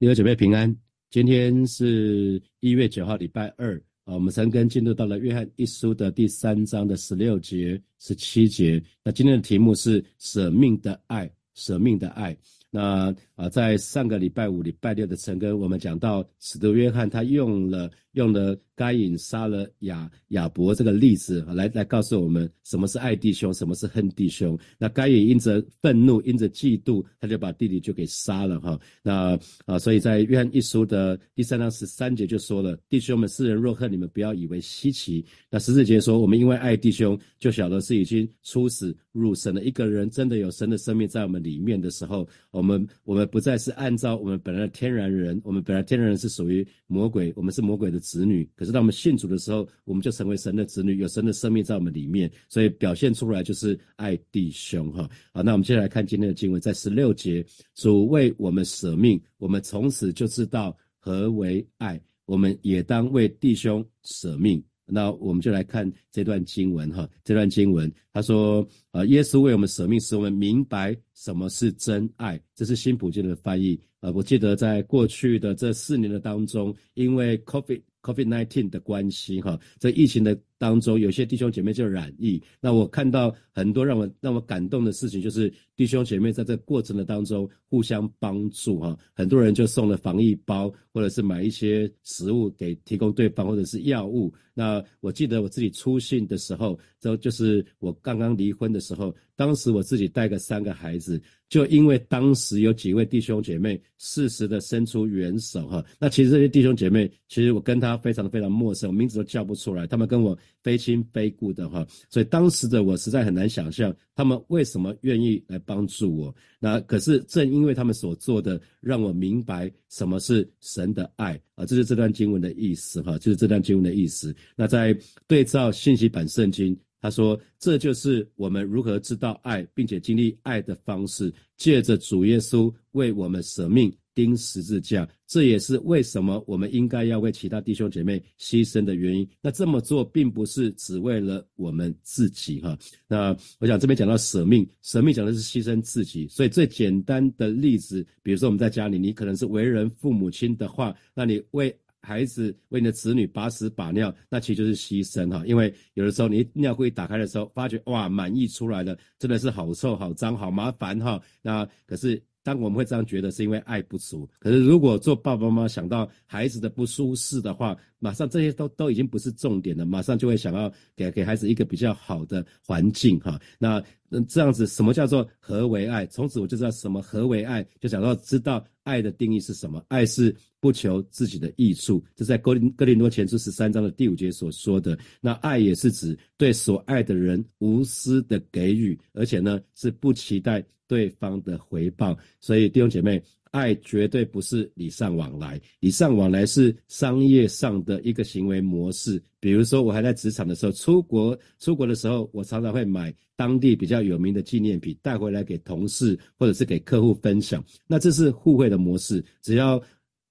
弟兄姐妹平安，今天是一月九号，礼拜二啊。我们陈根进入到了约翰一书的第三章的十六节、十七节。那今天的题目是舍命的爱，舍命的爱。那啊，在上个礼拜五、礼拜六的陈根，我们讲到使徒约翰他用了。用了该隐杀了亚亚伯这个例子来来告诉我们什么是爱弟兄，什么是恨弟兄。那该隐因着愤怒，因着嫉妒，他就把弟弟就给杀了哈。那啊，所以在约翰一书的第三章十三节就说了：弟兄们，世人若恨你们，不要以为稀奇。那十四节说，我们因为爱弟兄，就晓得是已经出死入生了。一个人真的有神的生命在我们里面的时候，我们我们不再是按照我们本来的天然人，我们本来天然人是属于魔鬼，我们是魔鬼的。子女，可是当我们信主的时候，我们就成为神的子女，有神的生命在我们里面，所以表现出来就是爱弟兄哈。好，那我们接下来看今天的经文，在十六节，主为我们舍命，我们从此就知道何为爱，我们也当为弟兄舍命。那我们就来看这段经文哈，这段经文他说，呃，耶稣为我们舍命，使我们明白什么是真爱，这是新普京的翻译。呃，我记得在过去的这四年的当中，因为 COVID。COVID-19 的关系，哈，在疫情的当中，有些弟兄姐妹就染疫。那我看到很多让我让我感动的事情，就是弟兄姐妹在这过程的当中互相帮助，哈，很多人就送了防疫包，或者是买一些食物给提供对方，或者是药物。那我记得我自己出信的时候，就就是我刚刚离婚的时候，当时我自己带个三个孩子，就因为当时有几位弟兄姐妹适时的伸出援手，哈，那其实这些弟兄姐妹，其实我跟他非常非常陌生，名字都叫不出来，他们跟我非亲非故的，哈，所以当时的我实在很难想象他们为什么愿意来帮助我。那可是正因为他们所做的，让我明白什么是神的爱啊，这是这段经文的意思，哈，就是这段经文的意思。那在对照信息版圣经，他说这就是我们如何知道爱，并且经历爱的方式，借着主耶稣为我们舍命。钉十字架，这也是为什么我们应该要为其他弟兄姐妹牺牲的原因。那这么做并不是只为了我们自己哈。那我想这边讲到舍命，舍命讲的是牺牲自己。所以最简单的例子，比如说我们在家里，你可能是为人父母亲的话，那你为孩子、为你的子女把屎把尿，那其实就是牺牲哈。因为有的时候你尿柜打开的时候，发觉哇，满意出来了，真的是好臭、好脏、好麻烦哈。那可是。当我们会这样觉得，是因为爱不足。可是如果做爸爸妈妈想到孩子的不舒适的话，马上这些都都已经不是重点了，马上就会想要给给孩子一个比较好的环境哈。那这样子，什么叫做何为爱？从此我就知道什么何为爱，就想到知道爱的定义是什么。爱是不求自己的益处，这在哥林哥林多前书十三章的第五节所说的。那爱也是指对所爱的人无私的给予，而且呢是不期待。对方的回报，所以弟兄姐妹，爱绝对不是礼尚往来，礼尚往来是商业上的一个行为模式。比如说，我还在职场的时候，出国出国的时候，我常常会买当地比较有名的纪念品带回来给同事或者是给客户分享。那这是互惠的模式，只要。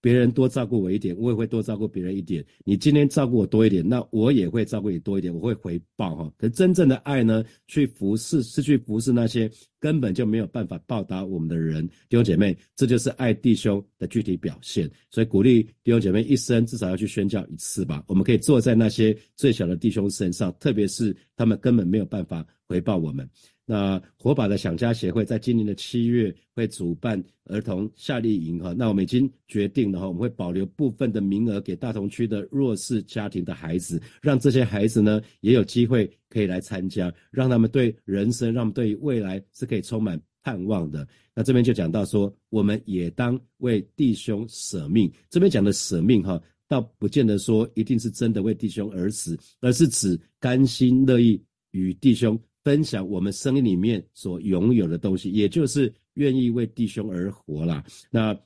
别人多照顾我一点，我也会多照顾别人一点。你今天照顾我多一点，那我也会照顾你多一点，我会回报哈。可真正的爱呢，去服侍，是去服侍那些根本就没有办法报答我们的人。弟兄姐妹，这就是爱弟兄的具体表现。所以鼓励弟兄姐妹一生至少要去宣教一次吧。我们可以坐在那些最小的弟兄身上，特别是他们根本没有办法回报我们。那火把的想家协会在今年的七月会主办儿童夏令营哈，那我们已经决定了哈，我们会保留部分的名额给大同区的弱势家庭的孩子，让这些孩子呢也有机会可以来参加，让他们对人生，让他们对未来是可以充满盼望的。那这边就讲到说，我们也当为弟兄舍命。这边讲的舍命哈，倒不见得说一定是真的为弟兄而死，而是指甘心乐意与弟兄。分享我们生命里面所拥有的东西，也就是愿意为弟兄而活啦。那，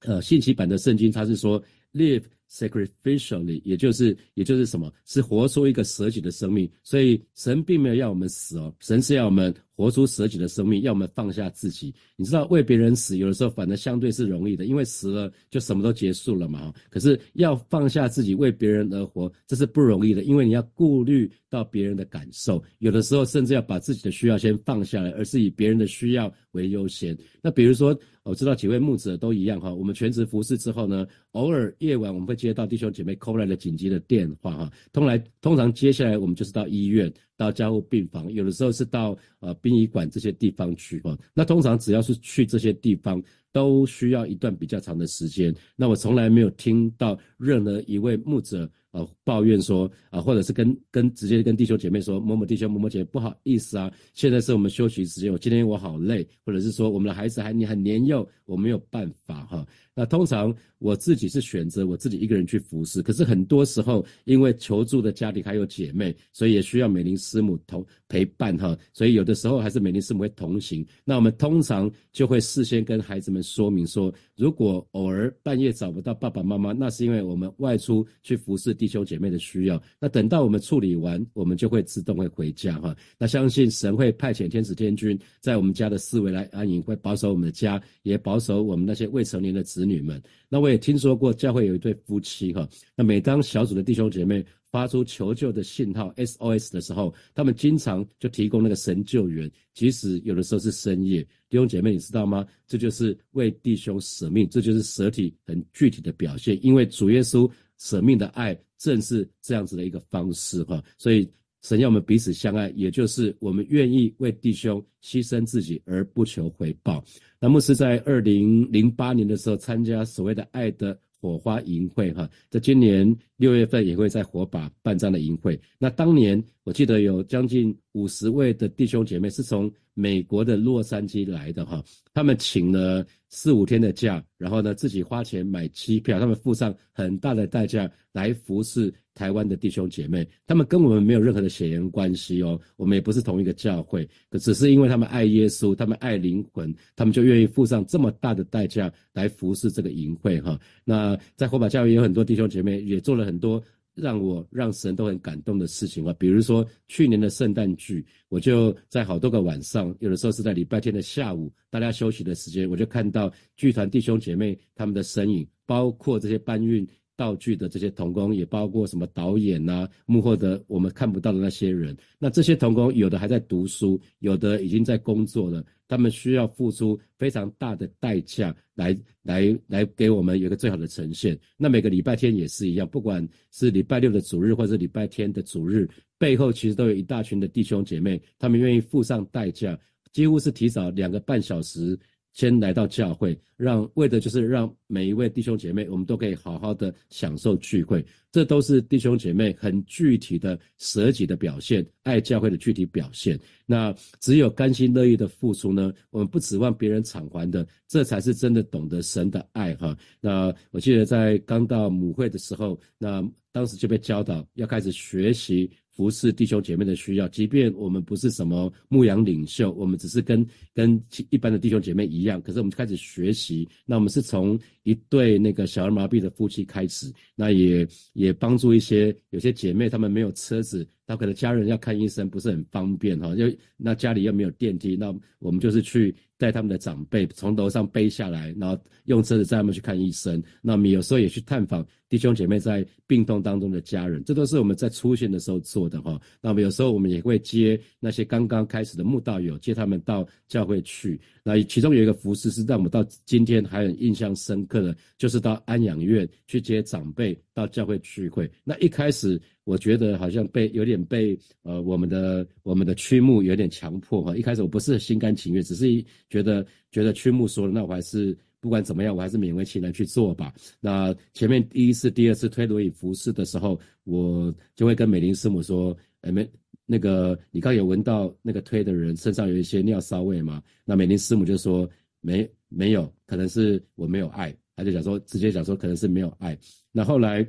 呃，信息版的圣经，它是说 live sacrificially，也就是也就是什么？是活出一个舍己的生命。所以神并没有要我们死哦，神是要我们活出舍己的生命，要么放下自己。你知道为别人死，有的时候反而相对是容易的，因为死了就什么都结束了嘛。可是要放下自己为别人而活，这是不容易的，因为你要顾虑到别人的感受，有的时候甚至要把自己的需要先放下来，而是以别人的需要为优先。那比如说。我知道几位牧者都一样哈，我们全职服侍之后呢，偶尔夜晚我们会接到弟兄姐妹 call 来的紧急的电话哈，通来通常接下来我们就是到医院、到加护病房，有的时候是到呃殡仪馆这些地方去哈。那通常只要是去这些地方，都需要一段比较长的时间。那我从来没有听到任何一位牧者。呃，抱怨说啊，或者是跟跟直接跟弟兄姐妹说，某某弟兄、某某姐不好意思啊，现在是我们休息时间，我今天我好累，或者是说我们的孩子还你很年幼，我没有办法哈。那通常我自己是选择我自己一个人去服侍，可是很多时候因为求助的家庭还有姐妹，所以也需要美玲师母同陪伴哈，所以有的时候还是美玲师母会同行。那我们通常就会事先跟孩子们说明说，如果偶尔半夜找不到爸爸妈妈，那是因为我们外出去服侍弟兄姐妹的需要。那等到我们处理完，我们就会自动会回家哈。那相信神会派遣天使天军在我们家的四围来安营，会保守我们的家，也保守我们那些未成年的子。子女们，那我也听说过教会有一对夫妻哈，那每当小组的弟兄姐妹发出求救的信号 SOS 的时候，他们经常就提供那个神救援，即使有的时候是深夜。弟兄姐妹，你知道吗？这就是为弟兄舍命，这就是舍体很具体的表现。因为主耶稣舍命的爱正是这样子的一个方式哈，所以。神要我们彼此相爱，也就是我们愿意为弟兄牺牲自己而不求回报。那牧师在二零零八年的时候参加所谓的爱的火花营会，哈，在今年六月份也会在火把办这样的营会。那当年我记得有将近五十位的弟兄姐妹是从美国的洛杉矶来的，哈，他们请了四五天的假，然后呢自己花钱买机票，他们付上很大的代价来服侍。台湾的弟兄姐妹，他们跟我们没有任何的血缘关系哦，我们也不是同一个教会，可只是因为他们爱耶稣，他们爱灵魂，他们就愿意付上这么大的代价来服侍这个营会哈。那在火把教会有很多弟兄姐妹，也做了很多让我让神都很感动的事情啊。比如说去年的圣诞剧，我就在好多个晚上，有的时候是在礼拜天的下午，大家休息的时间，我就看到剧团弟兄姐妹他们的身影，包括这些搬运。道具的这些童工也包括什么导演呐、幕后的我们看不到的那些人。那这些童工有的还在读书，有的已经在工作了。他们需要付出非常大的代价来来来给我们有个最好的呈现。那每个礼拜天也是一样，不管是礼拜六的主日或者礼拜天的主日，背后其实都有一大群的弟兄姐妹，他们愿意付上代价，几乎是提早两个半小时。先来到教会，让为的就是让每一位弟兄姐妹，我们都可以好好的享受聚会。这都是弟兄姐妹很具体的舍己的表现，爱教会的具体表现。那只有甘心乐意的付出呢，我们不指望别人偿还的，这才是真的懂得神的爱哈。那我记得在刚到母会的时候，那当时就被教导要开始学习。服侍弟兄姐妹的需要，即便我们不是什么牧羊领袖，我们只是跟跟一般的弟兄姐妹一样，可是我们开始学习。那我们是从一对那个小儿麻痹的夫妻开始，那也也帮助一些有些姐妹，她们没有车子，那可能家人要看医生不是很方便哈，就那家里又没有电梯，那我们就是去。带他们的长辈从楼上背下来，然后用车子载他们去看医生。那我们有时候也去探访弟兄姐妹在病痛当中的家人，这都是我们在出现的时候做的哈。那我们有时候我们也会接那些刚刚开始的慕道友，接他们到教会去。那其中有一个服饰是让我们到今天还很印象深刻的，就是到安养院去接长辈到教会聚会。那一开始。我觉得好像被有点被呃我们的我们的曲目有点强迫哈，一开始我不是心甘情愿，只是觉得觉得曲目说了，那我还是不管怎么样，我还是勉为其难去做吧。那前面第一次、第二次推轮椅服侍的时候，我就会跟美玲师母说，哎没那个你刚有闻到那个推的人身上有一些尿骚味吗？那美玲师母就说没没有，可能是我没有爱，他就讲说直接讲说可能是没有爱。那后来。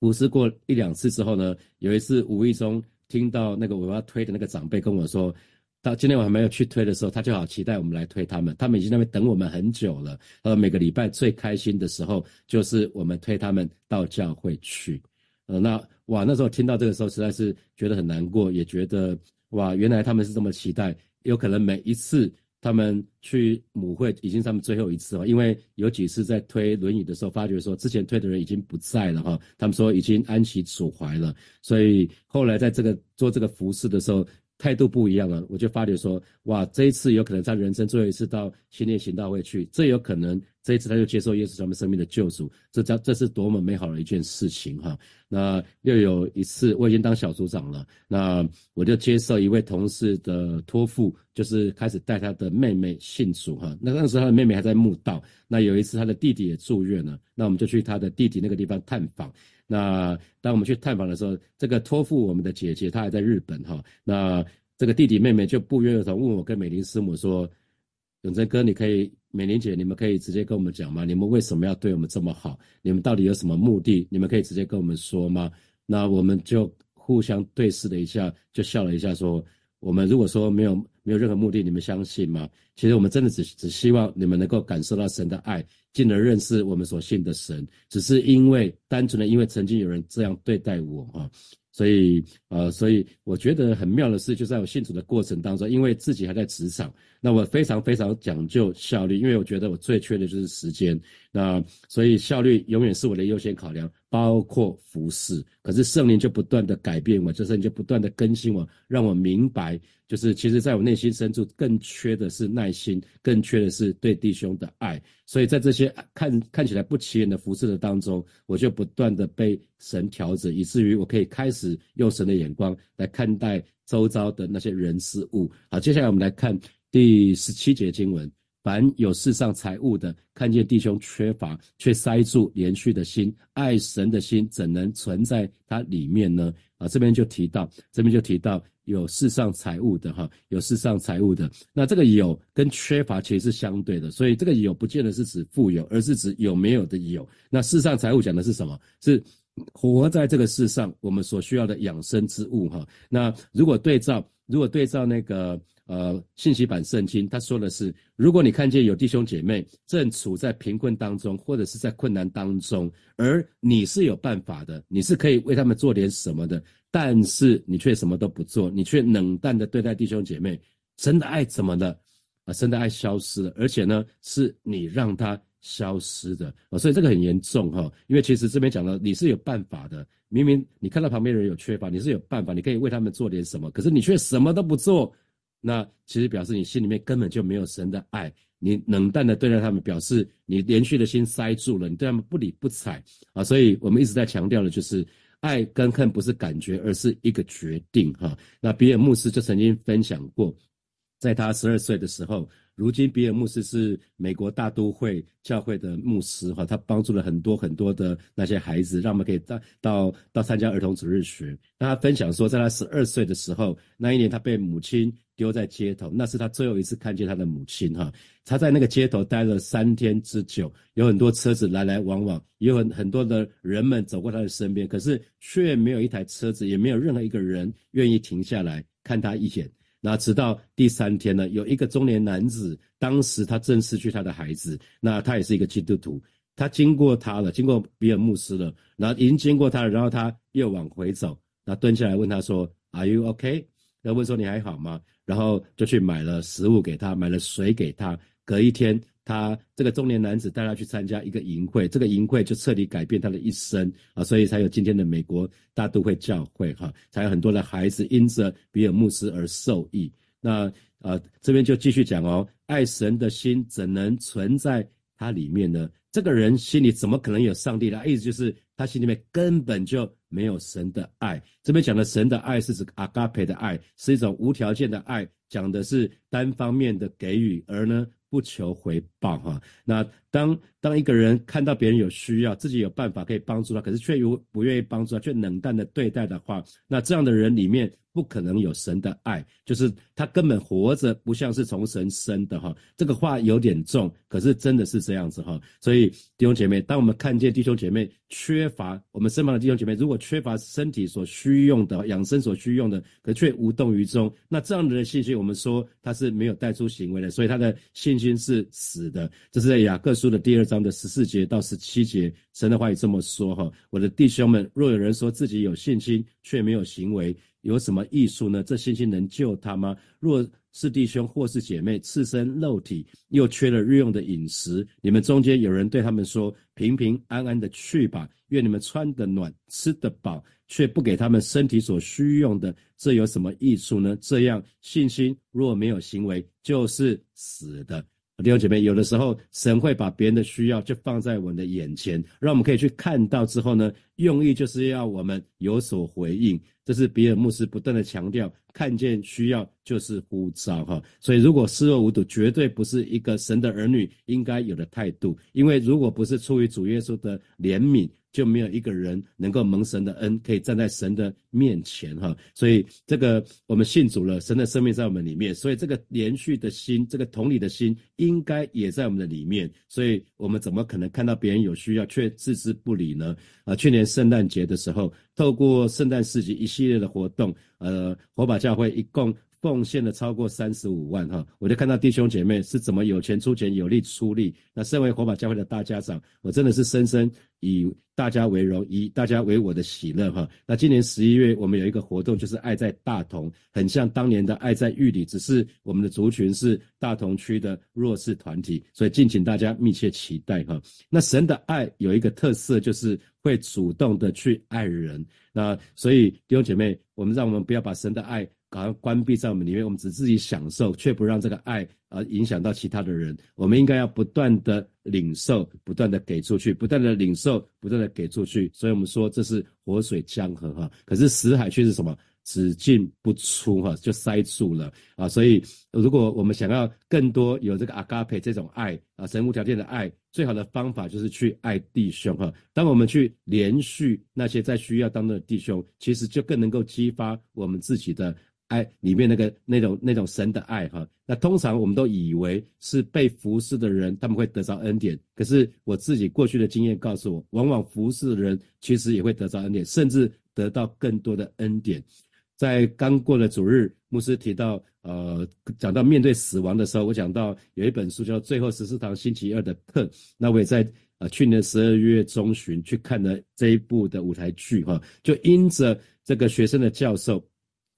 服侍过一两次之后呢，有一次无意中听到那个我要推的那个长辈跟我说：“到今天我还没有去推的时候，他就好期待我们来推他们。他们已经那边等我们很久了。呃，每个礼拜最开心的时候就是我们推他们到教会去。呃，那哇，那时候听到这个时候，实在是觉得很难过，也觉得哇，原来他们是这么期待。有可能每一次他们去母会，已经他们最后一次了，因为有几次在推轮椅的时候，发觉说之前推的人已经不在了哈，他们说已经安息主怀了，所以后来在这个做这个服饰的时候。态度不一样了，我就发觉说，哇，这一次有可能他人生最后一次到新店行道会去，这有可能这一次他就接受耶稣他们生命的救赎，这叫这是多么美好的一件事情哈。那又有一次，我已经当小组长了，那我就接受一位同事的托付，就是开始带他的妹妹信主哈。那那时候他的妹妹还在墓道，那有一次他的弟弟也住院了，那我们就去他的弟弟那个地方探访。那当我们去探访的时候，这个托付我们的姐姐她还在日本哈。那这个弟弟妹妹就不约而同问我跟美玲师母说：“永贞哥，你可以，美玲姐，你们可以直接跟我们讲吗？你们为什么要对我们这么好？你们到底有什么目的？你们可以直接跟我们说吗？”那我们就互相对视了一下，就笑了一下说：“我们如果说没有没有任何目的，你们相信吗？其实我们真的只只希望你们能够感受到神的爱。”进而认识我们所信的神，只是因为单纯的因为曾经有人这样对待我啊，所以呃，所以我觉得很妙的是，就在我信主的过程当中，因为自己还在职场，那我非常非常讲究效率，因为我觉得我最缺的就是时间，那所以效率永远是我的优先考量，包括服侍。可是圣灵就不断的改变我，就是你就不断的更新我，让我明白，就是其实在我内心深处更缺的是耐心，更缺的是对弟兄的爱。所以在这些看看起来不起眼的服饰的当中，我就不断的被神调整，以至于我可以开始用神的眼光来看待周遭的那些人事物。好，接下来我们来看第十七节经文：凡有世上财物的，看见弟兄缺乏，却塞住连续的心，爱神的心怎能存在他里面呢？啊，这边就提到，这边就提到。有世上财物的哈，有世上财物的，那这个有跟缺乏其实是相对的，所以这个有不见得是指富有，而是指有没有的有。那世上财物讲的是什么？是活在这个世上我们所需要的养生之物哈。那如果对照，如果对照那个呃信息版圣经，他说的是，如果你看见有弟兄姐妹正处在贫困当中，或者是在困难当中，而你是有办法的，你是可以为他们做点什么的。但是你却什么都不做，你却冷淡的对待弟兄姐妹，神的爱怎么了？啊，神的爱消失了，而且呢，是你让他消失的啊，所以这个很严重哈。因为其实这边讲了，你是有办法的，明明你看到旁边人有缺乏，你是有办法，你可以为他们做点什么，可是你却什么都不做，那其实表示你心里面根本就没有神的爱，你冷淡的对待他们，表示你连续的心塞住了，你对他们不理不睬啊。所以我们一直在强调的就是。爱跟恨不是感觉，而是一个决定哈。那比尔牧师就曾经分享过，在他十二岁的时候，如今比尔牧师是美国大都会教会的牧师哈，他帮助了很多很多的那些孩子，让我们可以到到到参加儿童主日学。那他分享说，在他十二岁的时候，那一年他被母亲。丢在街头，那是他最后一次看见他的母亲哈。他在那个街头待了三天之久，有很多车子来来往往，有很很多的人们走过他的身边，可是却没有一台车子，也没有任何一个人愿意停下来看他一眼。那直到第三天呢，有一个中年男子，当时他正失去他的孩子，那他也是一个基督徒，他经过他了，经过比尔牧师了，然后已经经过他了，然后他又往回走，那蹲下来问他说：“Are you OK？” 要问说你还好吗？然后就去买了食物给他，买了水给他。隔一天，他这个中年男子带他去参加一个营会，这个营会就彻底改变他的一生啊，所以才有今天的美国大都会教会哈，才有很多的孩子因着比尔牧师而受益。那呃，这边就继续讲哦，爱神的心怎能存在他里面呢？这个人心里怎么可能有上帝的意思？就是他心里面根本就没有神的爱。这边讲的神的爱是指阿嘎培的爱，是一种无条件的爱，讲的是单方面的给予，而呢不求回报哈。那当当一个人看到别人有需要，自己有办法可以帮助他，可是却又不愿意帮助他，却冷淡的对待的话，那这样的人里面。不可能有神的爱，就是他根本活着不像是从神生的哈。这个话有点重，可是真的是这样子哈。所以弟兄姐妹，当我们看见弟兄姐妹缺乏我们身旁的弟兄姐妹，如果缺乏身体所需用的养生所需用的，可却无动于衷，那这样的人信心，我们说他是没有带出行为的，所以他的信心是死的。这是在雅各书的第二章的十四节到十七节，神的话也这么说哈。我的弟兄们，若有人说自己有信心，却没有行为。有什么益处呢？这信心能救他吗？若是弟兄或是姐妹，赤身肉体，又缺了日用的饮食，你们中间有人对他们说：“平平安安的去吧，愿你们穿得暖，吃得饱，却不给他们身体所需用的，这有什么益处呢？”这样信心若没有行为，就是死的。弟兄姐妹，有的时候神会把别人的需要就放在我们的眼前，让我们可以去看到之后呢，用意就是要我们有所回应。这是比尔牧师不断的强调，看见需要就是呼召哈。所以如果视若无睹，绝对不是一个神的儿女应该有的态度。因为如果不是出于主耶稣的怜悯。就没有一个人能够蒙神的恩，可以站在神的面前哈。所以这个我们信主了，神的生命在我们里面，所以这个连续的心，这个同理的心，应该也在我们的里面。所以我们怎么可能看到别人有需要却置之不理呢？啊，去年圣诞节的时候，透过圣诞市集一系列的活动，呃，火把教会一共。贡献了超过三十五万哈，我就看到弟兄姐妹是怎么有钱出钱，有力出力。那身为火把教会的大家长，我真的是深深以大家为荣，以大家为我的喜乐哈。那今年十一月我们有一个活动，就是爱在大同，很像当年的爱在玉里，只是我们的族群是大同区的弱势团体，所以敬请大家密切期待哈。那神的爱有一个特色，就是会主动的去爱人。那所以弟兄姐妹，我们让我们不要把神的爱。好像关闭在我们里面，我们只自己享受，却不让这个爱而影响到其他的人。我们应该要不断的领受，不断的给出去，不断的领受，不断的给出去。所以我们说这是活水江河哈。可是死海却是什么？只进不出哈，就塞住了啊。所以如果我们想要更多有这个阿嘎培这种爱啊，神无条件的爱，最好的方法就是去爱弟兄哈。当我们去连续那些在需要当中的弟兄，其实就更能够激发我们自己的。爱里面那个那种那种神的爱哈，那通常我们都以为是被服侍的人他们会得到恩典，可是我自己过去的经验告诉我，往往服侍的人其实也会得到恩典，甚至得到更多的恩典。在刚过的主日，牧师提到，呃，讲到面对死亡的时候，我讲到有一本书叫《最后十四堂星期二的课》，那我也在呃去年十二月中旬去看了这一部的舞台剧哈，就因着这个学生的教授。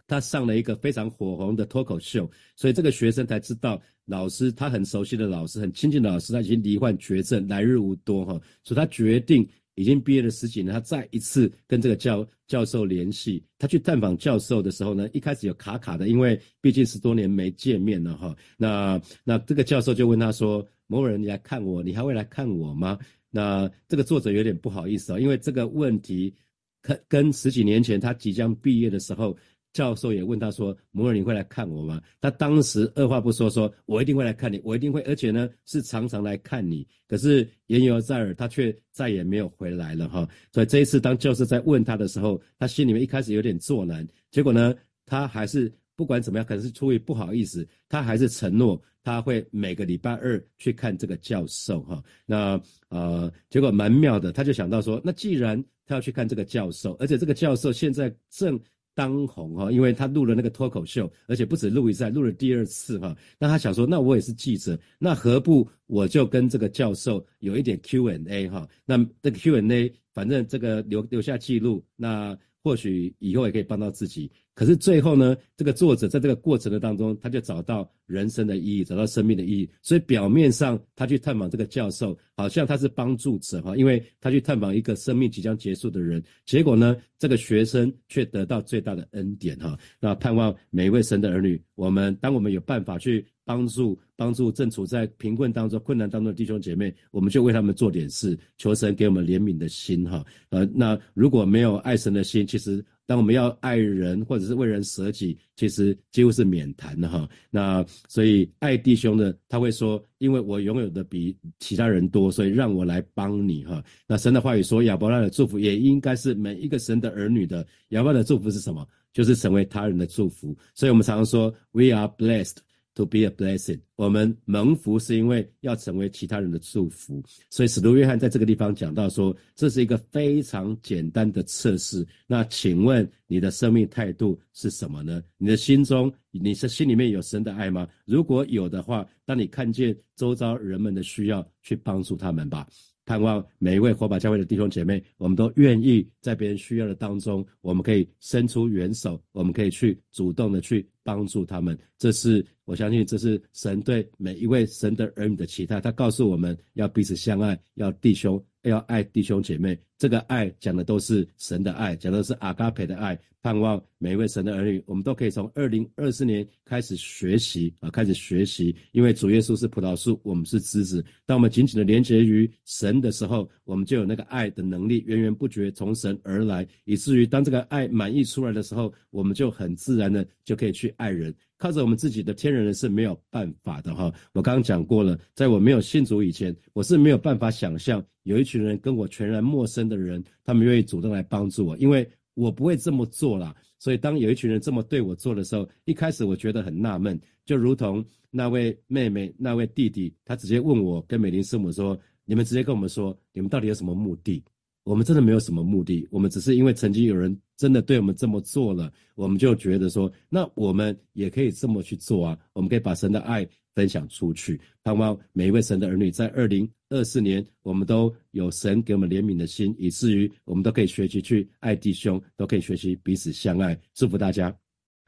他上了一个非常火红的脱口秀，所以这个学生才知道老师他很熟悉的老师、很亲近的老师，他已经罹患绝症，来日无多哈。所以他决定已经毕业了十几年，他再一次跟这个教教授联系。他去探访教授的时候呢，一开始有卡卡的，因为毕竟十多年没见面了哈。那那这个教授就问他说：“某人，你来看我，你还会来看我吗？”那这个作者有点不好意思啊，因为这个问题跟跟十几年前他即将毕业的时候。教授也问他说：“摩尔，你会来看我吗？”他当时二话不说，说：“我一定会来看你，我一定会，而且呢是常常来看你。”可是言犹在耳，他却再也没有回来了哈。所以这一次，当教授在问他的时候，他心里面一开始有点作难。结果呢，他还是不管怎么样，可能是出于不好意思，他还是承诺他会每个礼拜二去看这个教授哈。那呃，结果蛮妙的，他就想到说，那既然他要去看这个教授，而且这个教授现在正。当红哈，因为他录了那个脱口秀，而且不止录一次，录了第二次哈。那他想说，那我也是记者，那何不我就跟这个教授有一点 Q&A 哈？那这个 Q&A，反正这个留留下记录，那或许以后也可以帮到自己。可是最后呢，这个作者在这个过程的当中，他就找到人生的意义，找到生命的意义。所以表面上他去探访这个教授，好像他是帮助者哈，因为他去探访一个生命即将结束的人。结果呢，这个学生却得到最大的恩典哈。那盼望每一位神的儿女，我们当我们有办法去帮助帮助正处在贫困当中、困难当中的弟兄姐妹，我们就为他们做点事，求神给我们怜悯的心哈。呃，那如果没有爱神的心，其实。当我们要爱人或者是为人舍己，其实几乎是免谈的哈。那所以爱弟兄的，他会说，因为我拥有的比其他人多，所以让我来帮你哈。那神的话语说，亚伯拉的祝福也应该是每一个神的儿女的。亚伯拉的祝福是什么？就是成为他人的祝福。所以我们常常说，We are blessed。To be a blessing，我们蒙福是因为要成为其他人的祝福，所以使徒约翰在这个地方讲到说，这是一个非常简单的测试。那请问你的生命态度是什么呢？你的心中，你是心里面有神的爱吗？如果有的话，当你看见周遭人们的需要，去帮助他们吧。盼望每一位火把教会的弟兄姐妹，我们都愿意在别人需要的当中，我们可以伸出援手，我们可以去主动的去帮助他们。这是我相信，这是神对每一位神的儿女的期待。他告诉我们要彼此相爱，要弟兄。要爱弟兄姐妹，这个爱讲的都是神的爱，讲的是阿嘎培的爱。盼望每一位神的儿女，我们都可以从二零二四年开始学习啊，开始学习。因为主耶稣是葡萄树，我们是枝子。当我们紧紧的连接于神的时候，我们就有那个爱的能力，源源不绝从神而来，以至于当这个爱满溢出来的时候，我们就很自然的就可以去爱人。靠着我们自己的天然人是没有办法的哈。我刚刚讲过了，在我没有信主以前，我是没有办法想象有一群人跟我全然陌生的人，他们愿意主动来帮助我，因为我不会这么做啦。所以当有一群人这么对我做的时候，一开始我觉得很纳闷，就如同那位妹妹、那位弟弟，他直接问我跟美玲师母说：“你们直接跟我们说，你们到底有什么目的？”我们真的没有什么目的，我们只是因为曾经有人真的对我们这么做了，我们就觉得说，那我们也可以这么去做啊！我们可以把神的爱分享出去，盼望每一位神的儿女在二零二四年，我们都有神给我们怜悯的心，以至于我们都可以学习去爱弟兄，都可以学习彼此相爱。祝福大家。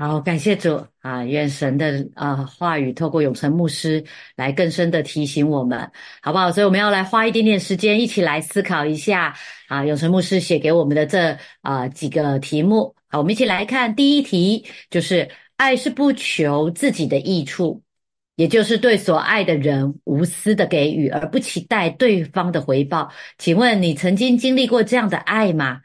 好，感谢主啊！愿神的啊话语透过永成牧师来更深的提醒我们，好不好？所以我们要来花一点点时间，一起来思考一下啊，永成牧师写给我们的这啊几个题目。好，我们一起来看第一题，就是爱是不求自己的益处，也就是对所爱的人无私的给予，而不期待对方的回报。请问你曾经经历过这样的爱吗？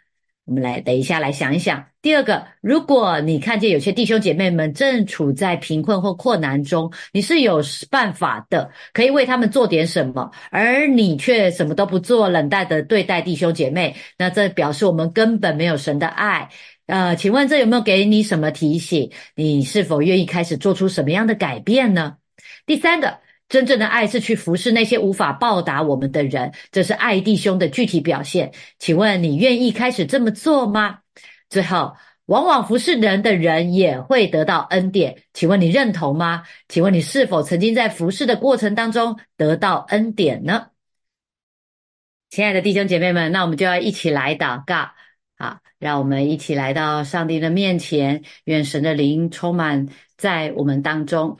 我们来等一下来想一想。第二个，如果你看见有些弟兄姐妹们正处在贫困或困难中，你是有办法的，可以为他们做点什么，而你却什么都不做，冷淡的对待弟兄姐妹，那这表示我们根本没有神的爱。呃，请问这有没有给你什么提醒？你是否愿意开始做出什么样的改变呢？第三个。真正的爱是去服侍那些无法报答我们的人，这是爱弟兄的具体表现。请问你愿意开始这么做吗？最后，往往服侍人的人也会得到恩典，请问你认同吗？请问你是否曾经在服侍的过程当中得到恩典呢？亲爱的弟兄姐妹们，那我们就要一起来祷告，好，让我们一起来到上帝的面前，愿神的灵充满在我们当中。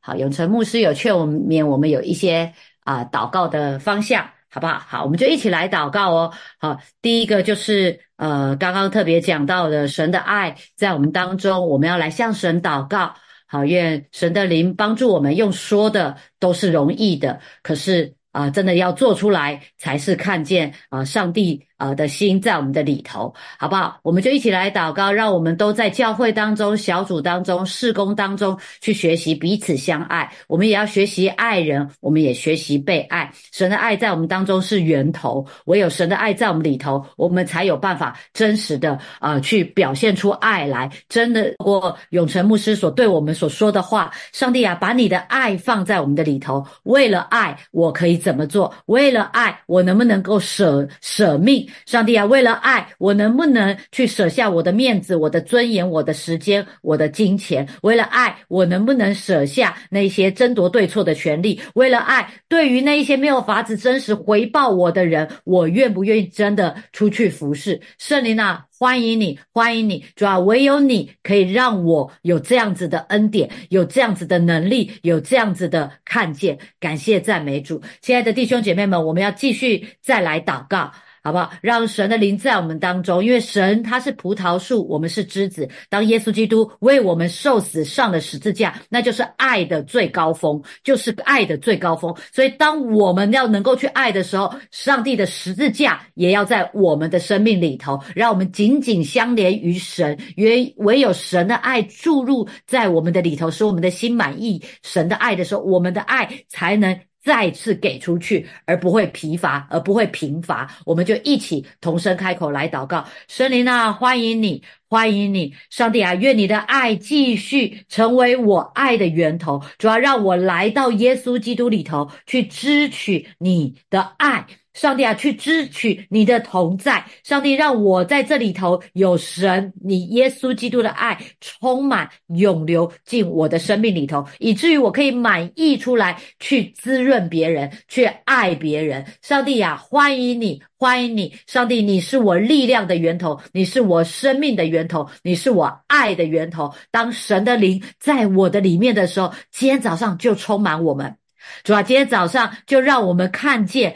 好，永成牧师有劝我们，免我们有一些啊祷告的方向，好不好？好，我们就一起来祷告哦。好，第一个就是呃，刚刚特别讲到的神的爱在我们当中，我们要来向神祷告。好，愿神的灵帮助我们，用说的都是容易的，可是啊，真的要做出来才是看见啊，上帝。啊的心在我们的里头，好不好？我们就一起来祷告，让我们都在教会当中、小组当中、事工当中去学习彼此相爱。我们也要学习爱人，我们也学习被爱。神的爱在我们当中是源头，唯有神的爱在我们里头，我们才有办法真实的啊去表现出爱来。真的，过永成牧师所对我们所说的话，上帝啊，把你的爱放在我们的里头。为了爱，我可以怎么做？为了爱，我能不能够舍舍命？上帝啊，为了爱，我能不能去舍下我的面子、我的尊严、我的时间、我的金钱？为了爱，我能不能舍下那些争夺对错的权利？为了爱，对于那一些没有法子真实回报我的人，我愿不愿意真的出去服侍？圣灵啊，欢迎你，欢迎你！主要唯有你可以让我有这样子的恩典，有这样子的能力，有这样子的看见。感谢赞美主，亲爱的弟兄姐妹们，我们要继续再来祷告。好不好？让神的灵在我们当中，因为神他是葡萄树，我们是枝子。当耶稣基督为我们受死上了十字架，那就是爱的最高峰，就是爱的最高峰。所以，当我们要能够去爱的时候，上帝的十字架也要在我们的生命里头，让我们紧紧相连于神。唯唯有神的爱注入在我们的里头，使我们的心满意神的爱的时候，我们的爱才能。再次给出去，而不会疲乏，而不会贫乏。我们就一起同声开口来祷告：神灵啊，欢迎你，欢迎你，上帝啊，愿你的爱继续成为我爱的源头。主要让我来到耶稣基督里头，去支取你的爱。上帝啊，去支取你的同在。上帝让我在这里头有神，你耶稣基督的爱充满涌流进我的生命里头，以至于我可以满溢出来，去滋润别人，去爱别人。上帝呀，欢迎你，欢迎你，上帝，你是我力量的源头，你是我生命的源头，你是我爱的源头。当神的灵在我的里面的时候，今天早上就充满我们。主啊，今天早上就让我们看见。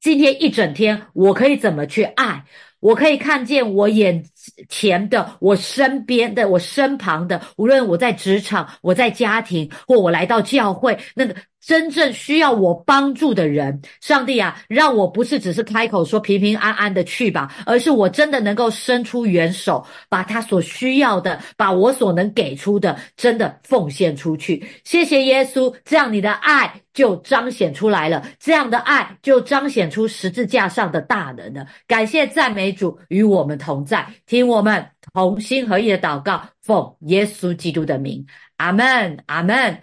今天一整天，我可以怎么去爱？我可以看见我眼前的、我身边的、我身旁的，无论我在职场、我在家庭，或我来到教会，那个。真正需要我帮助的人，上帝啊，让我不是只是开口说平平安安的去吧，而是我真的能够伸出援手，把他所需要的，把我所能给出的，真的奉献出去。谢谢耶稣，这样你的爱就彰显出来了，这样的爱就彰显出十字架上的大能了。感谢赞美主与我们同在，听我们同心合意的祷告，奉耶稣基督的名，阿门，阿门。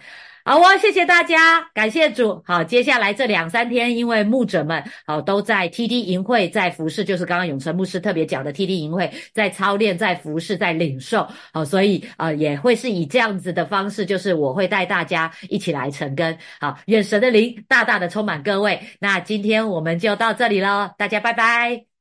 好哦，谢谢大家，感谢主。好，接下来这两三天，因为牧者们好都在 T D 营会，在服侍，就是刚刚永成牧师特别讲的 T D 营会，在操练，在服侍，在领受。好，所以啊，也会是以这样子的方式，就是我会带大家一起来成根。好，愿神的灵大大的充满各位。那今天我们就到这里了，大家拜拜。